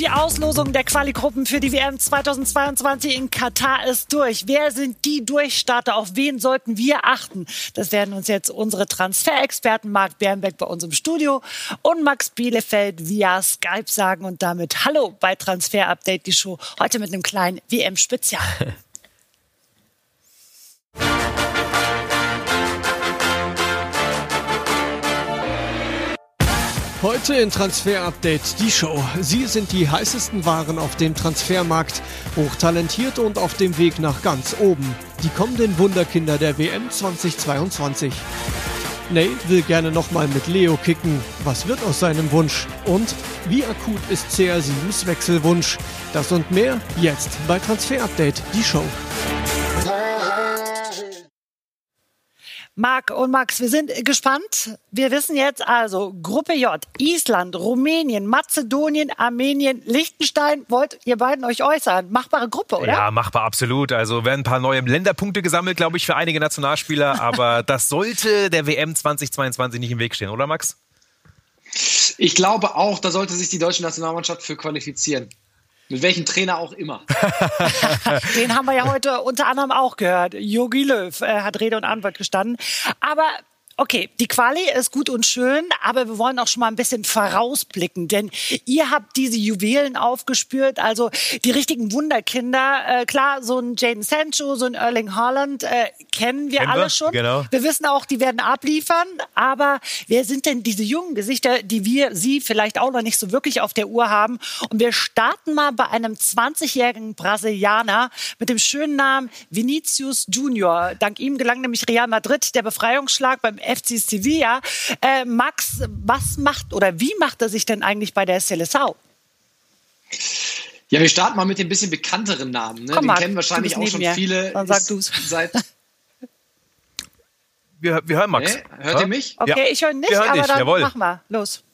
Die Auslosung der Quali-Gruppen für die WM 2022 in Katar ist durch. Wer sind die Durchstarter? Auf wen sollten wir achten? Das werden uns jetzt unsere Transferexperten Marc Bernbeck bei uns im Studio und Max Bielefeld via Skype sagen und damit Hallo bei Transfer Update, die Show. Heute mit einem kleinen WM-Spezial. Heute in Transfer Update die Show. Sie sind die heißesten Waren auf dem Transfermarkt, hochtalentiert und auf dem Weg nach ganz oben. Die kommenden Wunderkinder der WM 2022. Ney will gerne nochmal mit Leo kicken. Was wird aus seinem Wunsch? Und wie akut ist CR7s Wechselwunsch? Das und mehr jetzt bei Transfer Update die Show. Marc und Max, wir sind gespannt. Wir wissen jetzt also Gruppe J, Island, Rumänien, Mazedonien, Armenien, Liechtenstein. Wollt ihr beiden euch äußern? Machbare Gruppe, oder? Ja, machbar, absolut. Also werden ein paar neue Länderpunkte gesammelt, glaube ich, für einige Nationalspieler. Aber das sollte der WM 2022 nicht im Weg stehen, oder Max? Ich glaube auch, da sollte sich die deutsche Nationalmannschaft für qualifizieren. Mit welchem Trainer auch immer. Den haben wir ja heute unter anderem auch gehört. Jogi Löw äh, hat Rede und Antwort gestanden. Aber Okay, die Quali ist gut und schön, aber wir wollen auch schon mal ein bisschen vorausblicken, denn ihr habt diese Juwelen aufgespürt, also die richtigen Wunderkinder. Äh, klar, so ein Jaden Sancho, so ein Erling Haaland äh, kennen wir kennen alle wir? schon. Genau. Wir wissen auch, die werden abliefern, aber wer sind denn diese jungen Gesichter, die wir, sie vielleicht auch noch nicht so wirklich auf der Uhr haben? Und wir starten mal bei einem 20-jährigen Brasilianer mit dem schönen Namen Vinicius Junior. Dank ihm gelang nämlich Real Madrid der Befreiungsschlag beim FC Sevilla. Äh, Max, was macht oder wie macht er sich denn eigentlich bei der Seleção? Ja, wir starten mal mit den bisschen bekannteren Namen. Ne? Komm, Den kennen wahrscheinlich auch schon mir. viele. Dann sag du's. Seit wir, wir hören Max. Nee, hört ja? ihr mich? Okay, ich höre nicht, aber dich. dann Jawohl. mach mal. Los.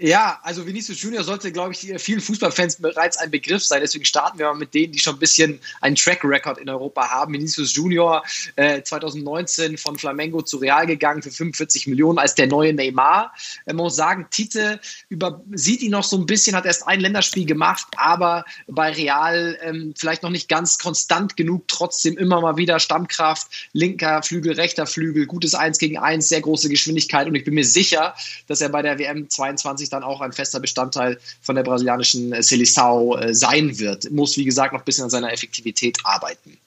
Ja, also Vinicius Junior sollte, glaube ich, vielen Fußballfans bereits ein Begriff sein. Deswegen starten wir mal mit denen, die schon ein bisschen einen Track Record in Europa haben. Vinicius Junior äh, 2019 von Flamengo zu Real gegangen für 45 Millionen als der neue Neymar. Äh, man muss sagen, Tite übersieht ihn noch so ein bisschen, hat erst ein Länderspiel gemacht, aber bei Real ähm, vielleicht noch nicht ganz konstant genug. Trotzdem immer mal wieder Stammkraft, linker Flügel, rechter Flügel, gutes 1 gegen 1, sehr große Geschwindigkeit. Und ich bin mir sicher, dass er bei der WM 22 2020 dann auch ein fester Bestandteil von der brasilianischen Seleção äh, sein wird. Muss, wie gesagt, noch ein bisschen an seiner Effektivität arbeiten.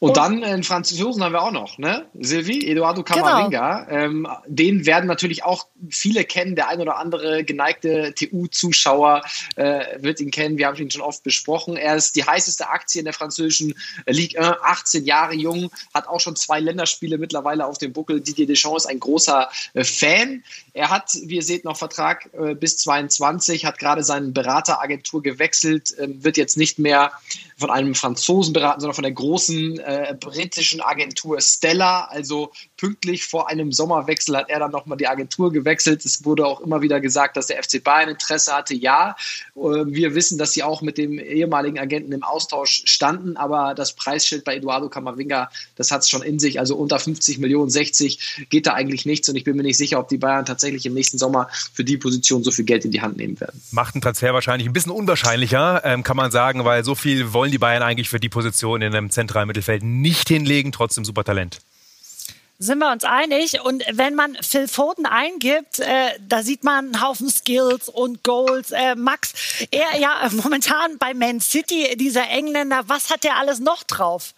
Und, und dann einen Franzosen haben wir auch noch, ne? Sylvie, Eduardo. Camavinga. Genau. Ähm, den werden natürlich auch viele kennen. Der ein oder andere geneigte TU-Zuschauer äh, wird ihn kennen. Wir haben ihn schon oft besprochen. Er ist die heißeste Aktie in der französischen Ligue 1, 18 Jahre jung, hat auch schon zwei Länderspiele mittlerweile auf dem Buckel. Didier Deschamps ist ein großer äh, Fan. Er hat, wie ihr seht, noch Vertrag äh, bis 22, hat gerade seine Berateragentur gewechselt, ähm, wird jetzt nicht mehr von einem Franzosen beraten, sondern von der großen äh, britischen Agentur Stella. Also pünktlich vor einem Sommerwechsel hat er dann nochmal die Agentur gewechselt. Es wurde auch immer wieder gesagt, dass der FC Bayern Interesse hatte. Ja, äh, wir wissen, dass sie auch mit dem ehemaligen Agenten im Austausch standen, aber das Preisschild bei Eduardo Camavinga, das hat es schon in sich. Also unter 50 Millionen, 60 geht da eigentlich nichts und ich bin mir nicht sicher, ob die Bayern tatsächlich im nächsten Sommer für die Position so viel Geld in die Hand nehmen werden. Macht einen Transfer wahrscheinlich ein bisschen unwahrscheinlicher, ähm, kann man sagen, weil so viel wollen die Bayern eigentlich für die Position in einem zentralen Mittelfeld nicht hinlegen, trotzdem super Talent sind wir uns einig. Und wenn man Phil Foden eingibt, äh, da sieht man einen Haufen Skills und Goals. Äh, Max, er ja momentan bei Man City, dieser Engländer, was hat der alles noch drauf?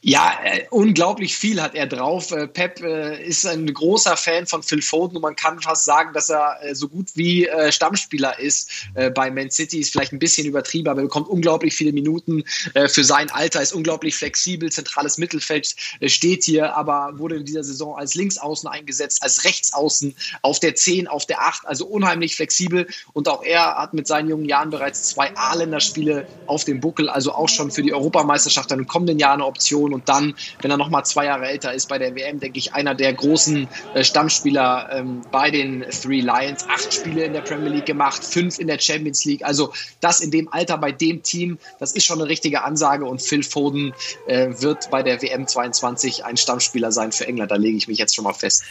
Ja, äh, unglaublich viel hat er drauf. Äh, Pep äh, ist ein großer Fan von Phil Foden und man kann fast sagen, dass er äh, so gut wie äh, Stammspieler ist äh, bei Man City. Ist vielleicht ein bisschen übertrieben, aber er bekommt unglaublich viele Minuten für sein Alter, ist unglaublich flexibel. Zentrales Mittelfeld steht hier, aber wurde in dieser Saison als Linksaußen eingesetzt, als Rechtsaußen auf der 10, auf der 8, also unheimlich flexibel. Und auch er hat mit seinen jungen Jahren bereits zwei A-Länderspiele auf dem Buckel, also auch schon für die Europameisterschaft in den kommenden Jahren eine Option. Und dann, wenn er noch mal zwei Jahre älter ist bei der WM, denke ich, einer der großen äh, Stammspieler ähm, bei den Three Lions. Acht Spiele in der Premier League gemacht, fünf in der Champions League. Also das in dem Alter bei dem Team, das ist schon eine richtige Ansage. Und Phil Foden äh, wird bei der WM 22 ein Stammspieler sein für England. Da lege ich mich jetzt schon mal fest.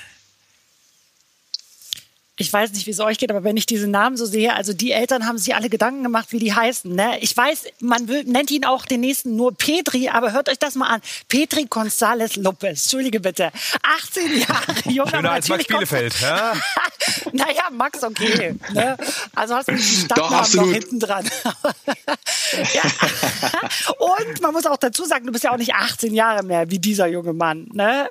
Ich weiß nicht, wie es euch geht, aber wenn ich diese Namen so sehe, also die Eltern haben sich alle Gedanken gemacht, wie die heißen. Ne? Ich weiß, man will, nennt ihn auch den nächsten nur Petri, aber hört euch das mal an. Petri González Lopez. Entschuldige bitte. 18 Jahre, junger Schöner als Max Bielefeld. Ja? naja, Max, okay. Ne? Also hast du einen Stadtnamen noch hinten dran. ja. Und man muss auch dazu sagen, du bist ja auch nicht 18 Jahre mehr wie dieser junge Mann. Ne?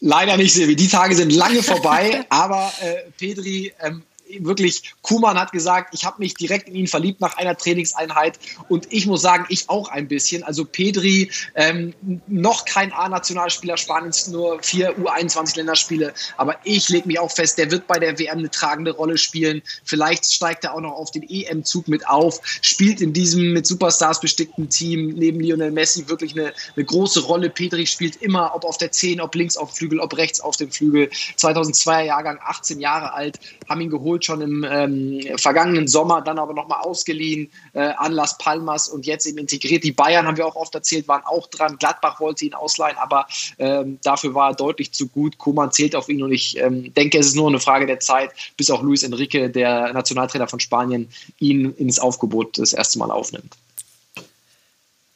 Leider nicht, Silvi. Die Tage sind lange vorbei, aber äh, Pedri ähm, wirklich, Kuman hat gesagt, ich habe mich direkt in ihn verliebt nach einer Trainingseinheit und ich muss sagen, ich auch ein bisschen. Also Pedri, ähm, noch kein A-Nationalspieler Spaniens, nur vier U21-Länderspiele, aber ich lege mich auch fest, der wird bei der WM eine tragende Rolle spielen. Vielleicht steigt er auch noch auf den EM-Zug mit auf, spielt in diesem mit Superstars bestickten Team neben Lionel Messi wirklich eine, eine große Rolle. Pedri spielt immer, ob auf der 10, ob links auf dem Flügel, ob rechts auf dem Flügel. 2002er Jahrgang, 18 Jahre alt, haben ihn geholt geholt schon im ähm, vergangenen Sommer, dann aber nochmal ausgeliehen äh, an Las Palmas und jetzt eben integriert. Die Bayern, haben wir auch oft erzählt, waren auch dran. Gladbach wollte ihn ausleihen, aber ähm, dafür war er deutlich zu gut. Koman zählt auf ihn und ich ähm, denke, es ist nur eine Frage der Zeit, bis auch Luis Enrique, der Nationaltrainer von Spanien, ihn ins Aufgebot das erste Mal aufnimmt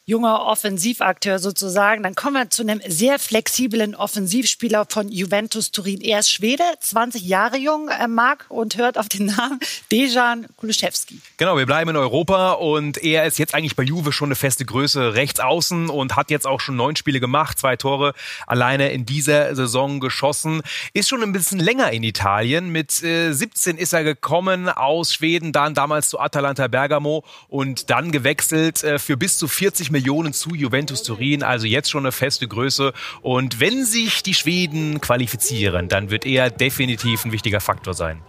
junger Offensivakteur sozusagen. Dann kommen wir zu einem sehr flexiblen Offensivspieler von Juventus Turin. Er ist Schwede, 20 Jahre jung, äh, mag und hört auf den Namen Dejan Kuliszewski. Genau, wir bleiben in Europa und er ist jetzt eigentlich bei Juve schon eine feste Größe rechts außen und hat jetzt auch schon neun Spiele gemacht, zwei Tore alleine in dieser Saison geschossen. Ist schon ein bisschen länger in Italien. Mit äh, 17 ist er gekommen aus Schweden, dann damals zu Atalanta Bergamo und dann gewechselt äh, für bis zu 40 Millionen zu Juventus Turin, also jetzt schon eine feste Größe. Und wenn sich die Schweden qualifizieren, dann wird er definitiv ein wichtiger Faktor sein.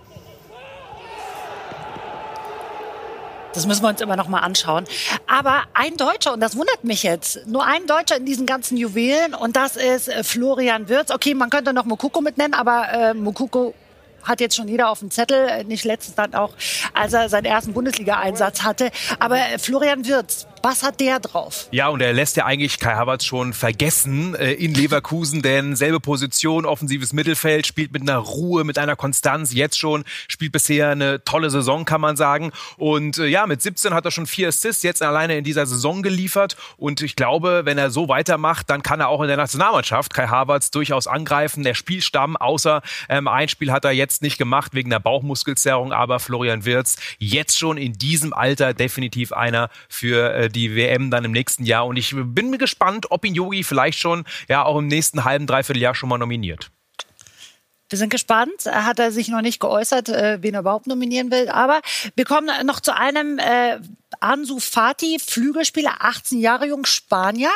Das müssen wir uns immer noch mal anschauen. Aber ein Deutscher, und das wundert mich jetzt, nur ein Deutscher in diesen ganzen Juwelen, und das ist äh, Florian Wirz. Okay, man könnte noch Mokoko mitnennen, aber äh, Mokoko hat jetzt schon jeder auf dem Zettel, äh, nicht letztens dann auch, als er seinen ersten Bundesliga-Einsatz hatte. Aber äh, Florian Wirz, was hat der drauf? Ja, und er lässt ja eigentlich Kai Havertz schon vergessen äh, in Leverkusen, denn selbe Position, offensives Mittelfeld, spielt mit einer Ruhe, mit einer Konstanz, jetzt schon, spielt bisher eine tolle Saison, kann man sagen. Und äh, ja, mit 17 hat er schon vier Assists jetzt alleine in dieser Saison geliefert. Und ich glaube, wenn er so weitermacht, dann kann er auch in der Nationalmannschaft Kai Havertz durchaus angreifen. Der Spielstamm, außer ähm, ein Spiel hat er jetzt nicht gemacht wegen der Bauchmuskelzerrung, aber Florian Wirz jetzt schon in diesem Alter definitiv einer für äh, die WM dann im nächsten Jahr. Und ich bin gespannt, ob ihn Yogi vielleicht schon ja auch im nächsten halben, dreiviertel Jahr schon mal nominiert. Wir sind gespannt. Hat er sich noch nicht geäußert, äh, wen er überhaupt nominieren will. Aber wir kommen noch zu einem äh, Ansu Fati, Flügelspieler, 18 Jahre jung, Spanier.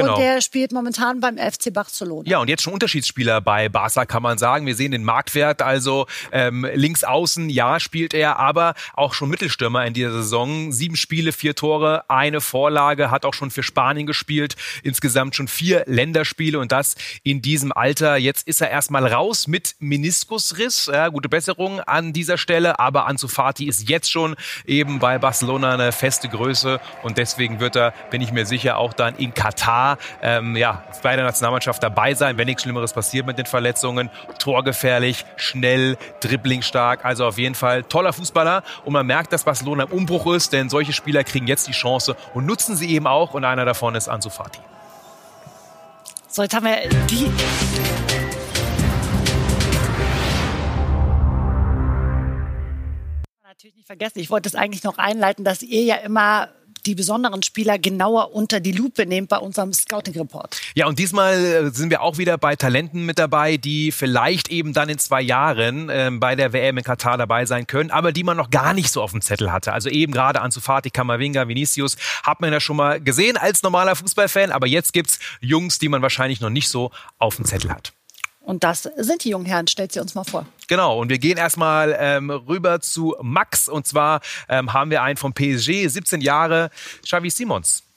Genau. Und der spielt momentan beim FC Barcelona. Ja, und jetzt schon Unterschiedsspieler bei Barca, kann man sagen. Wir sehen den Marktwert, also ähm, links außen, ja, spielt er, aber auch schon Mittelstürmer in dieser Saison. Sieben Spiele, vier Tore, eine Vorlage, hat auch schon für Spanien gespielt. Insgesamt schon vier Länderspiele und das in diesem Alter. Jetzt ist er erstmal raus mit Meniskusriss. Ja, gute Besserung an dieser Stelle, aber Ansu Fati ist jetzt schon eben bei Barcelona eine feste Größe und deswegen wird er, bin ich mir sicher, auch dann in Katar ähm, ja, bei der Nationalmannschaft dabei sein, wenn nichts Schlimmeres passiert mit den Verletzungen. Torgefährlich, schnell, dribblingstark. Also auf jeden Fall toller Fußballer. Und man merkt, dass Barcelona im Umbruch ist, denn solche Spieler kriegen jetzt die Chance und nutzen sie eben auch. Und einer davon ist Ansu Fati. So, jetzt haben wir die natürlich nicht vergessen. Ich wollte es eigentlich noch einleiten, dass ihr ja immer die besonderen Spieler genauer unter die Lupe nehmt bei unserem Scouting-Report. Ja, und diesmal äh, sind wir auch wieder bei Talenten mit dabei, die vielleicht eben dann in zwei Jahren äh, bei der WM in Katar dabei sein können, aber die man noch gar nicht so auf dem Zettel hatte. Also eben gerade Ansu Fati, Kamavinga, Vinicius, hat man ja schon mal gesehen als normaler Fußballfan, aber jetzt gibt's Jungs, die man wahrscheinlich noch nicht so auf dem Zettel hat. Und das sind die jungen Herren. Stellt sie uns mal vor. Genau, und wir gehen erstmal ähm, rüber zu Max. Und zwar ähm, haben wir einen vom PSG, 17 Jahre, Xavi Simons.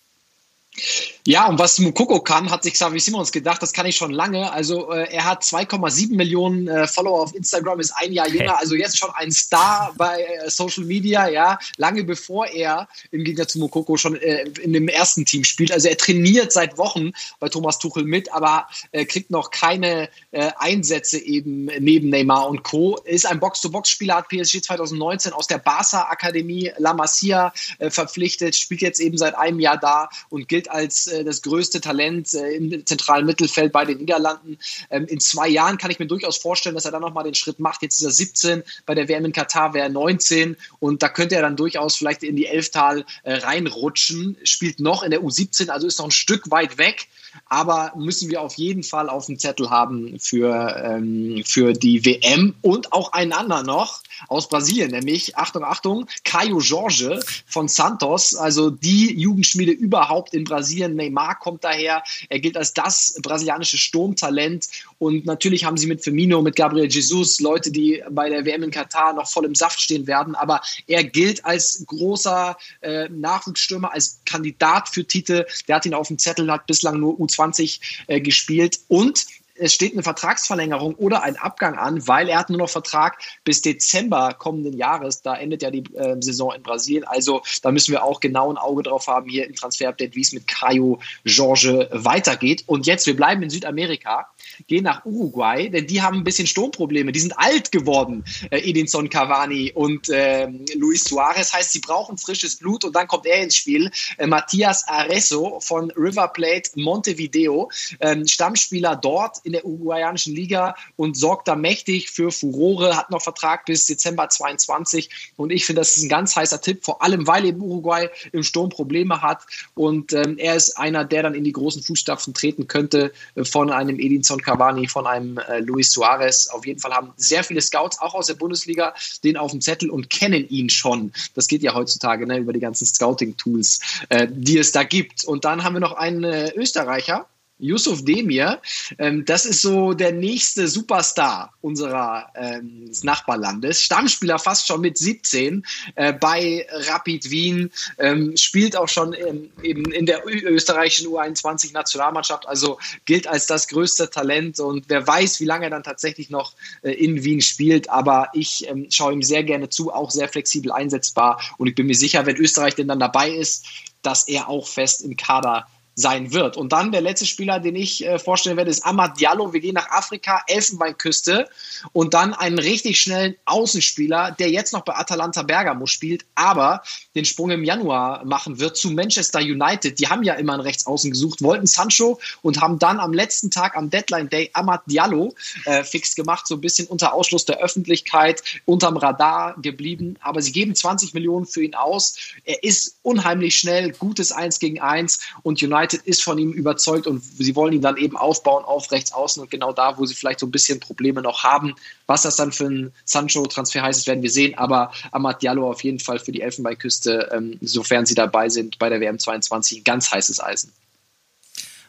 Ja, und was Mukoko kann, hat sich Xavi Simons gedacht, das kann ich schon lange. Also äh, er hat 2,7 Millionen äh, Follower auf Instagram, ist ein Jahr jünger, also jetzt schon ein Star bei äh, Social Media, ja, lange bevor er im Gegensatz zu Mukoko schon äh, in dem ersten Team spielt. Also er trainiert seit Wochen bei Thomas Tuchel mit, aber äh, kriegt noch keine äh, Einsätze eben neben Neymar und Co. Ist ein Box-to-Box-Spieler, hat PSG 2019 aus der Barca-Akademie La Masia verpflichtet, spielt jetzt eben seit einem Jahr da und gilt als äh, das größte Talent äh, im zentralen Mittelfeld bei den Niederlanden. Ähm, in zwei Jahren kann ich mir durchaus vorstellen, dass er dann nochmal den Schritt macht. Jetzt ist er 17, bei der WM in Katar wäre er 19 und da könnte er dann durchaus vielleicht in die Elftal äh, reinrutschen. Spielt noch in der U17, also ist noch ein Stück weit weg aber müssen wir auf jeden Fall auf dem Zettel haben für, ähm, für die WM und auch einen anderen noch aus Brasilien, nämlich, Achtung, Achtung, Caio Jorge von Santos, also die Jugendschmiede überhaupt in Brasilien. Neymar kommt daher, er gilt als das brasilianische Sturmtalent und natürlich haben sie mit Firmino, mit Gabriel Jesus Leute, die bei der WM in Katar noch voll im Saft stehen werden, aber er gilt als großer äh, Nachwuchsstürmer, als Kandidat für Titel. Der hat ihn auf dem Zettel, hat bislang nur U20 äh, gespielt und es steht eine Vertragsverlängerung oder ein Abgang an, weil er hat nur noch Vertrag bis Dezember kommenden Jahres. Da endet ja die äh, Saison in Brasilien. Also da müssen wir auch genau ein Auge drauf haben hier im Transfer-Update, wie es mit Caio Jorge weitergeht. Und jetzt, wir bleiben in Südamerika, gehen nach Uruguay, denn die haben ein bisschen Sturmprobleme. Die sind alt geworden, äh, Edinson Cavani und äh, Luis Suarez. Heißt, sie brauchen frisches Blut und dann kommt er ins Spiel. Äh, Matthias Areso von River Plate Montevideo, ähm, Stammspieler dort in der uruguayanischen Liga und sorgt da mächtig für Furore, hat noch Vertrag bis Dezember 22 und ich finde, das ist ein ganz heißer Tipp, vor allem weil eben Uruguay im Sturm Probleme hat und ähm, er ist einer, der dann in die großen Fußstapfen treten könnte äh, von einem Edinson Cavani, von einem äh, Luis Suarez. Auf jeden Fall haben sehr viele Scouts, auch aus der Bundesliga, den auf dem Zettel und kennen ihn schon. Das geht ja heutzutage ne, über die ganzen Scouting-Tools, äh, die es da gibt. Und dann haben wir noch einen äh, Österreicher, Yusuf Demir, ähm, das ist so der nächste Superstar unserer ähm, Nachbarlandes. Stammspieler fast schon mit 17 äh, bei Rapid Wien, ähm, spielt auch schon ähm, eben in der österreichischen U21-Nationalmannschaft, also gilt als das größte Talent und wer weiß, wie lange er dann tatsächlich noch äh, in Wien spielt. Aber ich ähm, schaue ihm sehr gerne zu, auch sehr flexibel einsetzbar und ich bin mir sicher, wenn Österreich denn dann dabei ist, dass er auch fest im Kader sein wird. Und dann der letzte Spieler, den ich äh, vorstellen werde, ist Amad Diallo. Wir gehen nach Afrika, Elfenbeinküste und dann einen richtig schnellen Außenspieler, der jetzt noch bei Atalanta Bergamo spielt, aber den Sprung im Januar machen wird zu Manchester United. Die haben ja immer einen Rechtsaußen gesucht, wollten Sancho und haben dann am letzten Tag am Deadline Day Amad Diallo äh, fix gemacht, so ein bisschen unter Ausschluss der Öffentlichkeit, unterm Radar geblieben. Aber sie geben 20 Millionen für ihn aus. Er ist unheimlich schnell, gutes Eins gegen Eins und United United ist von ihm überzeugt und sie wollen ihn dann eben aufbauen auf rechts außen und genau da, wo sie vielleicht so ein bisschen Probleme noch haben. Was das dann für ein Sancho-Transfer heißt, werden wir sehen, aber Amad Diallo auf jeden Fall für die Elfenbeinküste, ähm, sofern sie dabei sind bei der WM 22, ganz heißes Eisen.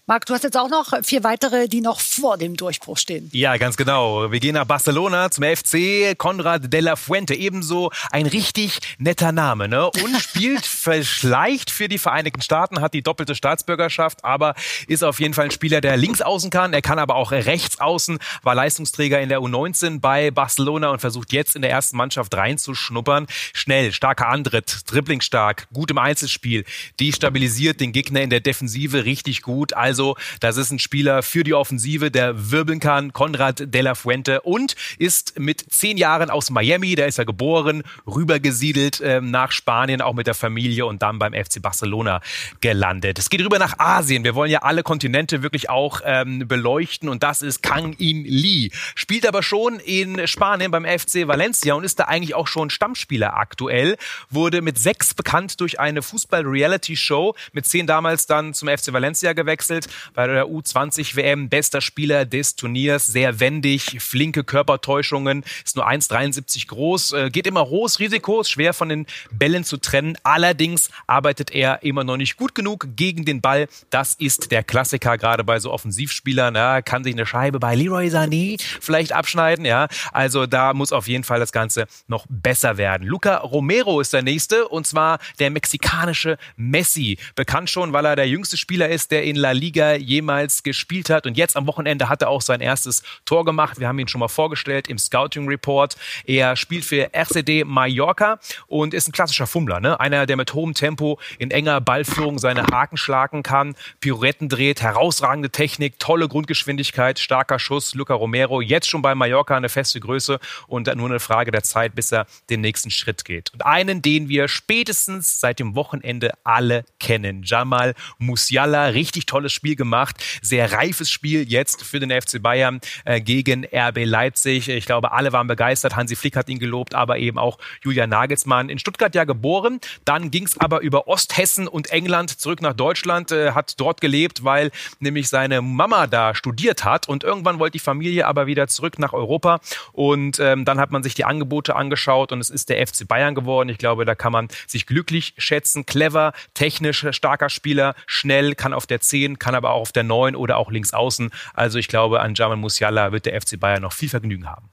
Marc, du hast jetzt auch noch vier weitere, die noch vor dem Durchbruch stehen. Ja, ganz genau. Wir gehen nach Barcelona zum FC. Konrad de la Fuente, ebenso ein richtig netter Name, ne? Und spielt vielleicht für die Vereinigten Staaten, hat die doppelte Staatsbürgerschaft, aber ist auf jeden Fall ein Spieler, der links außen kann. Er kann aber auch rechts außen, war Leistungsträger in der U19 bei Barcelona und versucht jetzt in der ersten Mannschaft reinzuschnuppern. Schnell, starker Antritt, dribblingstark, gut im Einzelspiel, die stabilisiert den Gegner in der Defensive richtig gut. Also also, das ist ein Spieler für die Offensive, der wirbeln kann, Konrad de la Fuente und ist mit zehn Jahren aus Miami, da ist er geboren, rübergesiedelt ähm, nach Spanien, auch mit der Familie und dann beim FC Barcelona gelandet. Es geht rüber nach Asien. Wir wollen ja alle Kontinente wirklich auch ähm, beleuchten und das ist Kang In Lee. Spielt aber schon in Spanien beim FC Valencia und ist da eigentlich auch schon Stammspieler aktuell. Wurde mit sechs bekannt durch eine Fußball-Reality-Show, mit zehn damals dann zum FC Valencia gewechselt United bei der U20 WM, bester Spieler des Turniers, sehr wendig, flinke Körpertäuschungen, ist nur 1,73 groß, äh, geht immer hohes Risiko, ist schwer von den Bällen zu trennen. Allerdings arbeitet er immer noch nicht gut genug gegen den Ball. Das ist der Klassiker, gerade bei so Offensivspielern. Ja, kann sich eine Scheibe bei Leroy Sané vielleicht abschneiden. Ja, also da muss auf jeden Fall das Ganze noch besser werden. Luca Romero ist der nächste und zwar der mexikanische Messi. Bekannt schon, weil er der jüngste Spieler ist, der in La Liga jemals gespielt hat. Und jetzt am Wochenende hat er auch sein erstes Tor gemacht. Wir haben ihn schon mal vorgestellt im Scouting Report. Er spielt für RCD Mallorca und ist ein klassischer Fummler. Ne? Einer, der mit hohem Tempo in enger Ballführung seine Haken schlagen kann, Pirouetten dreht, herausragende Technik, tolle Grundgeschwindigkeit, starker Schuss. Luca Romero jetzt schon bei Mallorca eine feste Größe und nur eine Frage der Zeit, bis er den nächsten Schritt geht. Und einen, den wir spätestens seit dem Wochenende alle kennen. Jamal Musiala, richtig tolles Spiel gemacht, sehr reifes Spiel jetzt für den FC Bayern äh, gegen RB Leipzig. Ich glaube, alle waren begeistert. Hansi Flick hat ihn gelobt, aber eben auch Julian Nagelsmann. In Stuttgart ja geboren, dann ging es aber über Osthessen und England zurück nach Deutschland, äh, hat dort gelebt, weil nämlich seine Mama da studiert hat und irgendwann wollte die Familie aber wieder zurück nach Europa und ähm, dann hat man sich die Angebote angeschaut und es ist der FC Bayern geworden. Ich glaube, da kann man sich glücklich schätzen. Clever, technisch starker Spieler, schnell, kann auf der 10, kann aber auch auf der 9 oder auch links außen. Also ich glaube, an Jamal Musiala wird der FC Bayern noch viel Vergnügen haben.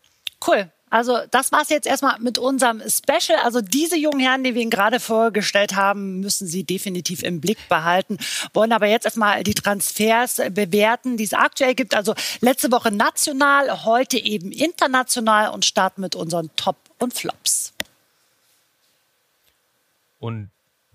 Cool. Also das war's jetzt erstmal mit unserem Special. Also diese jungen Herren, die wir Ihnen gerade vorgestellt haben, müssen Sie definitiv im Blick behalten. Wollen aber jetzt erstmal die Transfers bewerten, die es aktuell gibt. Also letzte Woche national, heute eben international und starten mit unseren Top und Flops. Und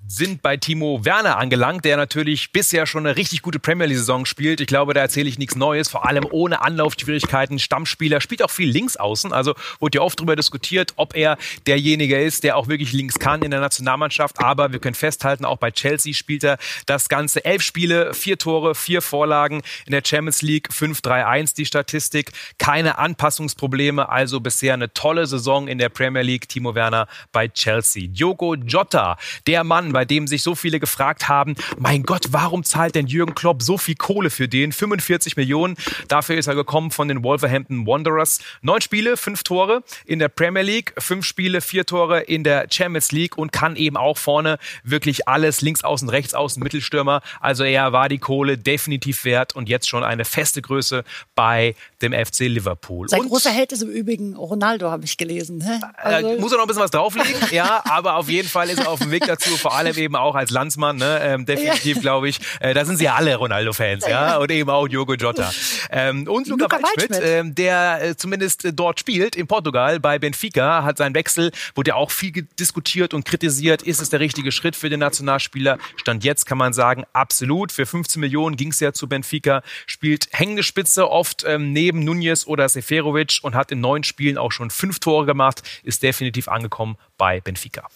sind bei Timo Werner angelangt, der natürlich bisher schon eine richtig gute Premier League-Saison spielt. Ich glaube, da erzähle ich nichts Neues, vor allem ohne Anlaufschwierigkeiten. Stammspieler, spielt auch viel links außen. Also wurde ja oft darüber diskutiert, ob er derjenige ist, der auch wirklich links kann in der Nationalmannschaft. Aber wir können festhalten, auch bei Chelsea spielt er das Ganze. Elf Spiele, vier Tore, vier Vorlagen in der Champions League, 5-3-1 die Statistik. Keine Anpassungsprobleme, also bisher eine tolle Saison in der Premier League. Timo Werner bei Chelsea. Diogo Jota, der Mann, bei dem sich so viele gefragt haben, mein Gott, warum zahlt denn Jürgen Klopp so viel Kohle für den? 45 Millionen. Dafür ist er gekommen von den Wolverhampton Wanderers. Neun Spiele, fünf Tore in der Premier League, fünf Spiele, vier Tore in der Champions League und kann eben auch vorne wirklich alles, links außen, rechts außen, Mittelstürmer. Also er war die Kohle definitiv wert und jetzt schon eine feste Größe bei dem FC Liverpool. Sein und, großer Held ist im Übrigen Ronaldo, habe ich gelesen. Äh, also, muss er noch ein bisschen was drauflegen, ja, aber auf jeden Fall ist er auf dem Weg dazu, vor allem allem eben auch als Landsmann, ne? ähm, definitiv, ja. glaube ich. Äh, da sind sie ja alle Ronaldo-Fans, ja? ja, und eben auch Diogo Jota. Ähm, und Luca, Luca Waldschmidt, ähm, der äh, zumindest äh, dort spielt, in Portugal, bei Benfica, hat seinen Wechsel, wurde ja auch viel diskutiert und kritisiert. Ist es der richtige Schritt für den Nationalspieler? Stand jetzt kann man sagen, absolut. Für 15 Millionen ging es ja zu Benfica, spielt hängende Spitze oft ähm, neben Nunez oder Seferovic und hat in neun Spielen auch schon fünf Tore gemacht, ist definitiv angekommen bei Benfica.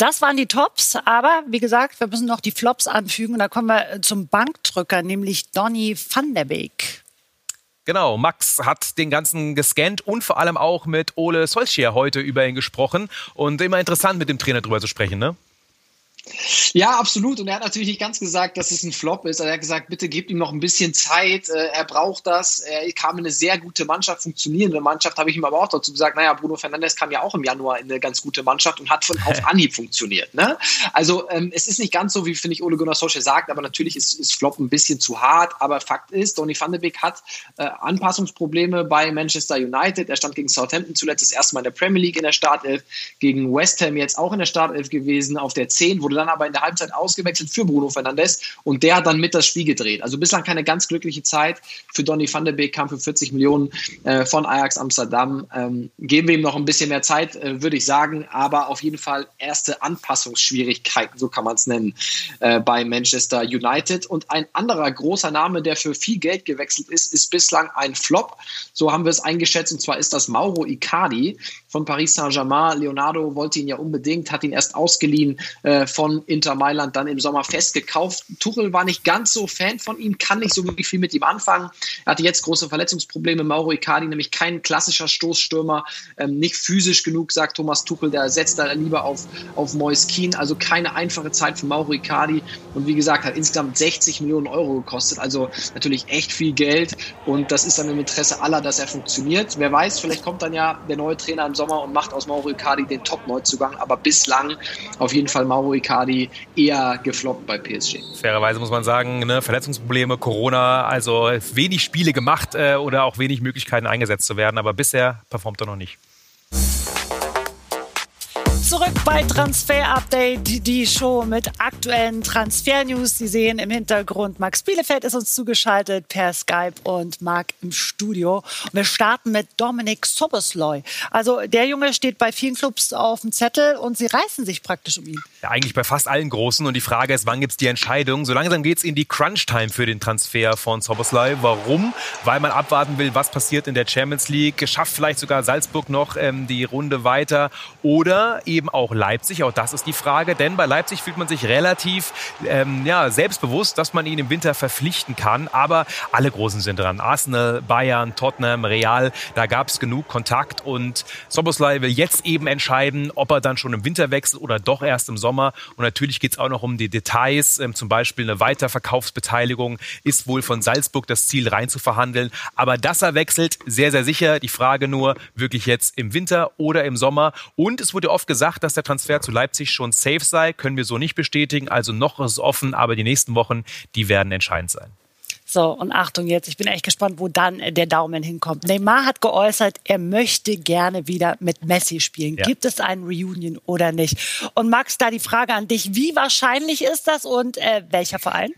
Das waren die Tops, aber wie gesagt, wir müssen noch die Flops anfügen. Und da kommen wir äh, zum Bankdrücker, nämlich Donny van der Beek. Genau, Max hat den ganzen gescannt und vor allem auch mit Ole Solskjaer heute über ihn gesprochen. Und immer interessant, mit dem Trainer drüber zu sprechen, ne? Ja, absolut. Und er hat natürlich nicht ganz gesagt, dass es ein Flop ist. Er hat gesagt, bitte gebt ihm noch ein bisschen Zeit. Äh, er braucht das. Er kam in eine sehr gute Mannschaft, funktionierende Mannschaft. Habe ich ihm aber auch dazu gesagt, naja, Bruno Fernandes kam ja auch im Januar in eine ganz gute Mannschaft und hat von auf Anhieb funktioniert. Ne? Also ähm, es ist nicht ganz so, wie finde ich Ole Gunnar Solskjaer sagt, aber natürlich ist, ist Flop ein bisschen zu hart. Aber Fakt ist, Donny van de Beek hat äh, Anpassungsprobleme bei Manchester United. Er stand gegen Southampton zuletzt das erste Mal in der Premier League in der Startelf, gegen West Ham jetzt auch in der Startelf gewesen, auf der 10, wurde dann aber in der Halbzeit ausgewechselt für Bruno Fernandes und der hat dann mit das Spiel gedreht. Also bislang keine ganz glückliche Zeit für Donny van de Beek, kam für 40 Millionen äh, von Ajax Amsterdam. Ähm, geben wir ihm noch ein bisschen mehr Zeit, äh, würde ich sagen, aber auf jeden Fall erste Anpassungsschwierigkeiten, so kann man es nennen, äh, bei Manchester United. Und ein anderer großer Name, der für viel Geld gewechselt ist, ist bislang ein Flop. So haben wir es eingeschätzt, und zwar ist das Mauro Icardi von Paris Saint-Germain. Leonardo wollte ihn ja unbedingt, hat ihn erst ausgeliehen äh, von von Inter Mailand dann im Sommer festgekauft. Tuchel war nicht ganz so Fan von ihm, kann nicht so wirklich viel mit ihm anfangen. Er hatte jetzt große Verletzungsprobleme. Mauro Icardi, nämlich kein klassischer Stoßstürmer, ähm, nicht physisch genug, sagt Thomas Tuchel. Der setzt da lieber auf, auf Mois Keen. Also keine einfache Zeit für Mauro Icardi. Und wie gesagt, hat insgesamt 60 Millionen Euro gekostet. Also natürlich echt viel Geld. Und das ist dann im Interesse aller, dass er funktioniert. Wer weiß, vielleicht kommt dann ja der neue Trainer im Sommer und macht aus Mauro Icardi den Top-Neuzugang. Aber bislang auf jeden Fall Mauro Icardi eher gefloppt bei PSG. Fairerweise muss man sagen, ne, Verletzungsprobleme, Corona, also wenig Spiele gemacht äh, oder auch wenig Möglichkeiten eingesetzt zu werden. Aber bisher performt er noch nicht zurück bei Transfer Update, die Show mit aktuellen Transfer-News. Sie sehen im Hintergrund, Max Bielefeld ist uns zugeschaltet per Skype und Marc im Studio. Und wir starten mit Dominik Sobosloi. Also der Junge steht bei vielen Clubs auf dem Zettel und sie reißen sich praktisch um ihn. Ja, eigentlich bei fast allen Großen. Und die Frage ist, wann gibt es die Entscheidung? So langsam geht es in die Crunch-Time für den Transfer von Sobosloi. Warum? Weil man abwarten will, was passiert in der Champions League. Schafft vielleicht sogar Salzburg noch ähm, die Runde weiter. Oder eben auch Leipzig. Auch das ist die Frage, denn bei Leipzig fühlt man sich relativ ähm, ja, selbstbewusst, dass man ihn im Winter verpflichten kann. Aber alle Großen sind dran. Arsenal, Bayern, Tottenham, Real, da gab es genug Kontakt und Soboslai will jetzt eben entscheiden, ob er dann schon im Winter wechselt oder doch erst im Sommer. Und natürlich geht es auch noch um die Details. Ähm, zum Beispiel eine Weiterverkaufsbeteiligung ist wohl von Salzburg das Ziel rein zu verhandeln. Aber dass er wechselt, sehr, sehr sicher. Die Frage nur, wirklich jetzt im Winter oder im Sommer. Und es wurde oft gesagt, dass der Transfer zu Leipzig schon safe sei, können wir so nicht bestätigen. Also noch ist es offen, aber die nächsten Wochen, die werden entscheidend sein. So, und Achtung jetzt, ich bin echt gespannt, wo dann der Daumen hinkommt. Neymar hat geäußert, er möchte gerne wieder mit Messi spielen. Ja. Gibt es einen Reunion oder nicht? Und Max, da die Frage an dich, wie wahrscheinlich ist das und äh, welcher Verein?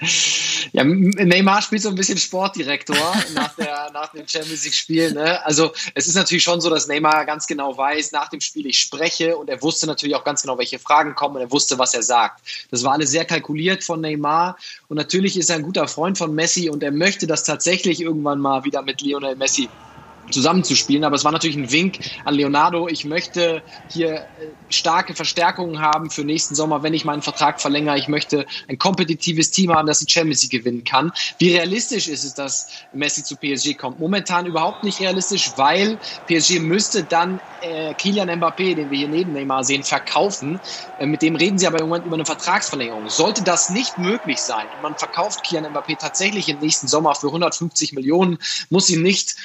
Ja, Neymar spielt so ein bisschen Sportdirektor nach, der, nach dem Champions League-Spiel. Ne? Also es ist natürlich schon so, dass Neymar ganz genau weiß, nach dem Spiel ich spreche und er wusste natürlich auch ganz genau, welche Fragen kommen und er wusste, was er sagt. Das war alles sehr kalkuliert von Neymar und natürlich ist er ein guter Freund von Messi und er möchte das tatsächlich irgendwann mal wieder mit Lionel Messi zusammenzuspielen. Aber es war natürlich ein Wink an Leonardo. Ich möchte hier äh, starke Verstärkungen haben für nächsten Sommer, wenn ich meinen Vertrag verlängere. Ich möchte ein kompetitives Team haben, das die Champions League gewinnen kann. Wie realistisch ist es, dass Messi zu PSG kommt? Momentan überhaupt nicht realistisch, weil PSG müsste dann äh, Kylian Mbappé, den wir hier neben Neymar sehen, verkaufen. Äh, mit dem reden sie aber im Moment über eine Vertragsverlängerung. Sollte das nicht möglich sein und man verkauft Kylian Mbappé tatsächlich im nächsten Sommer für 150 Millionen, muss ihm nicht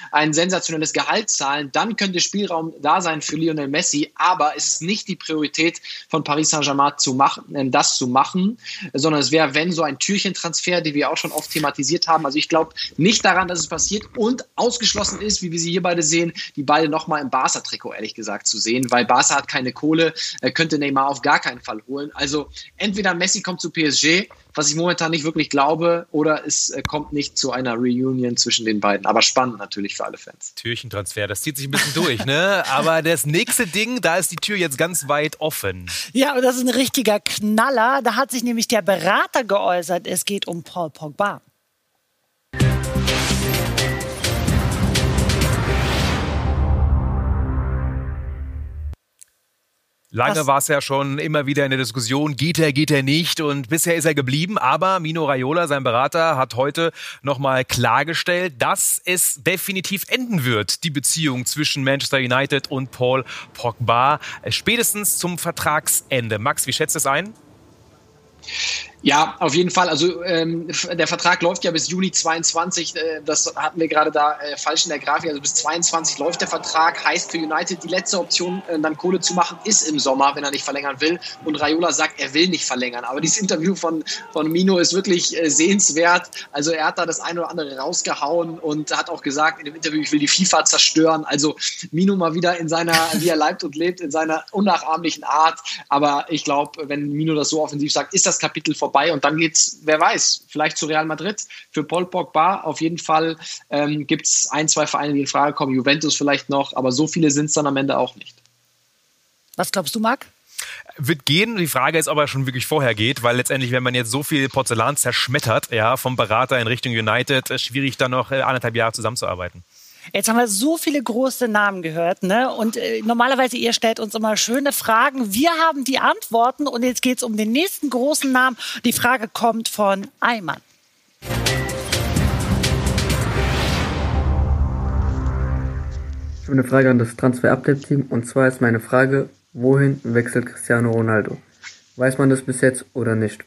ein sensationelles Gehalt zahlen, dann könnte Spielraum da sein für Lionel Messi, aber es ist nicht die Priorität von Paris Saint-Germain zu machen, äh, das zu machen, sondern es wäre, wenn so ein Türchentransfer, den wir auch schon oft thematisiert haben. Also ich glaube nicht daran, dass es passiert und ausgeschlossen ist, wie wir sie hier beide sehen, die beide nochmal im Barca-Trikot ehrlich gesagt zu sehen, weil Barca hat keine Kohle, könnte Neymar auf gar keinen Fall holen. Also entweder Messi kommt zu PSG, was ich momentan nicht wirklich glaube, oder es äh, kommt nicht zu einer Reunion zwischen den beiden. Aber spannend natürlich für alle Fans. Türchentransfer, das zieht sich ein bisschen durch, ne? Aber das nächste Ding, da ist die Tür jetzt ganz weit offen. Ja, und das ist ein richtiger Knaller. Da hat sich nämlich der Berater geäußert. Es geht um Paul Pogba. Lange war es ja schon immer wieder in der Diskussion, geht er, geht er nicht und bisher ist er geblieben. Aber Mino Raiola, sein Berater, hat heute nochmal klargestellt, dass es definitiv enden wird, die Beziehung zwischen Manchester United und Paul Pogba, spätestens zum Vertragsende. Max, wie schätzt es ein? Ja, auf jeden Fall. Also ähm, der Vertrag läuft ja bis Juni 22. Äh, das hatten wir gerade da äh, falsch in der Grafik. Also bis 22 läuft der Vertrag. Heißt für United, die letzte Option, äh, dann Kohle zu machen, ist im Sommer, wenn er nicht verlängern will. Und Raiola sagt, er will nicht verlängern. Aber dieses Interview von, von Mino ist wirklich äh, sehenswert. Also er hat da das eine oder andere rausgehauen und hat auch gesagt in dem Interview, ich will die FIFA zerstören. Also Mino mal wieder in seiner, wie er leibt und lebt, in seiner unnachahmlichen Art. Aber ich glaube, wenn Mino das so offensiv sagt, ist das Kapitel vorbei vorbei und dann geht's, wer weiß, vielleicht zu Real Madrid. Für Paul Pogba auf jeden Fall ähm, gibt es ein, zwei Vereine, die in Frage kommen, Juventus vielleicht noch, aber so viele sind es dann am Ende auch nicht. Was glaubst du, Marc? wird gehen. Die Frage ist, ob er schon wirklich vorher geht, weil letztendlich, wenn man jetzt so viel Porzellan zerschmettert, ja, vom Berater in Richtung United, schwierig dann noch äh, anderthalb Jahre zusammenzuarbeiten. Jetzt haben wir so viele große Namen gehört, ne? Und äh, normalerweise ihr stellt uns immer schöne Fragen. Wir haben die Antworten und jetzt geht es um den nächsten großen Namen. Die Frage kommt von Eimann. Ich habe eine Frage an das Transfer-Update-Team und zwar ist meine Frage, wohin wechselt Cristiano Ronaldo? Weiß man das bis jetzt oder nicht?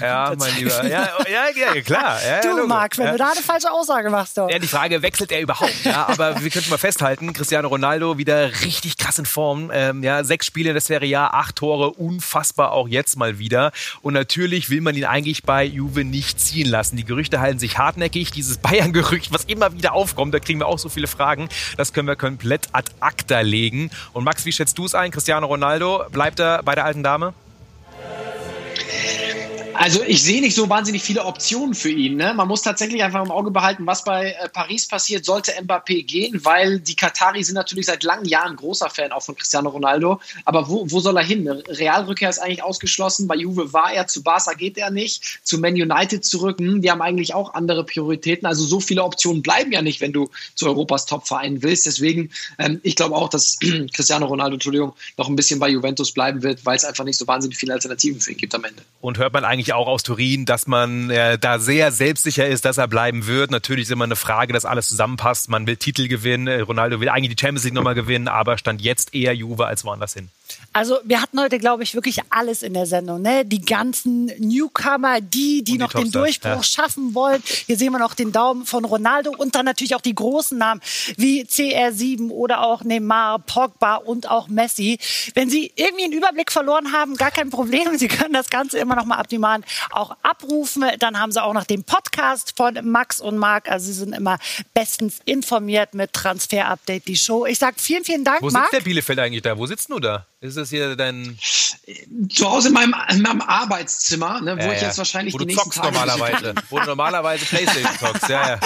Ja, mein Lieber. Ja, ja, ja klar. Ja, du, ja, Marc, wenn ja. du da eine falsche Aussage machst, doch. Ja, die Frage, wechselt er überhaupt? Ja, aber wir könnten mal festhalten, Cristiano Ronaldo wieder richtig krass in Form. Ähm, ja, sechs Spiele in der Serie A, acht Tore, unfassbar auch jetzt mal wieder. Und natürlich will man ihn eigentlich bei Juve nicht ziehen lassen. Die Gerüchte halten sich hartnäckig. Dieses Bayern-Gerücht, was immer wieder aufkommt, da kriegen wir auch so viele Fragen. Das können wir komplett ad acta legen. Und Max, wie schätzt du es ein? Cristiano Ronaldo, bleibt er bei der alten Dame? Also ich sehe nicht so wahnsinnig viele Optionen für ihn. Ne? Man muss tatsächlich einfach im Auge behalten, was bei äh, Paris passiert, sollte Mbappé gehen, weil die Katari sind natürlich seit langen Jahren großer Fan auch von Cristiano Ronaldo. Aber wo, wo soll er hin? Realrückkehr ist eigentlich ausgeschlossen. Bei Juve war er, zu Barca geht er nicht. Zu Man United zurück, hm, die haben eigentlich auch andere Prioritäten. Also so viele Optionen bleiben ja nicht, wenn du zu Europas Topverein willst. Deswegen, ähm, ich glaube auch, dass Cristiano Ronaldo, Entschuldigung, noch ein bisschen bei Juventus bleiben wird, weil es einfach nicht so wahnsinnig viele Alternativen für ihn gibt am Ende. Und hört man eigentlich auch aus Turin, dass man äh, da sehr selbstsicher ist, dass er bleiben wird. Natürlich ist immer eine Frage, dass alles zusammenpasst. Man will Titel gewinnen. Äh, Ronaldo will eigentlich die Champions League nochmal gewinnen, aber stand jetzt eher Juve als woanders hin. Also wir hatten heute, glaube ich, wirklich alles in der Sendung. Ne? Die ganzen Newcomer, die, die, die noch den Topstars, Durchbruch ja. schaffen wollen. Hier sehen wir noch den Daumen von Ronaldo und dann natürlich auch die großen Namen wie CR7 oder auch Neymar, Pogba und auch Messi. Wenn Sie irgendwie einen Überblick verloren haben, gar kein Problem. Sie können das Ganze immer noch mal ab Demand auch abrufen. Dann haben Sie auch noch den Podcast von Max und Marc. Also Sie sind immer bestens informiert mit Transfer Update, die Show. Ich sage vielen, vielen Dank, Wo Marc. sitzt der Bielefeld eigentlich da? Wo sitzt du da? Ist das hier dein. Zu Hause in meinem, in meinem Arbeitszimmer, ne, wo Ja, ich ja. jetzt wahrscheinlich Wo die du nächsten zockst Tage normalerweise. Wo du normalerweise Playstation zockst. Ja,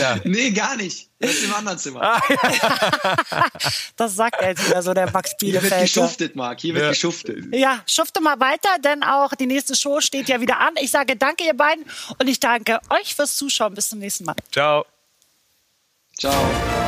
ja. Nee, gar nicht. Das ist im anderen Zimmer. Das sagt er jetzt wieder so, der Max Hier wird Bielefeld. geschuftet, Marc. Hier wird Ja. geschuftet. Ja, schufte mal weiter, denn auch die nächste Show steht ja wieder an. Ich sage danke, ihr beiden, und ich danke euch fürs Zuschauen. Bis zum nächsten Mal. Ciao. Ciao.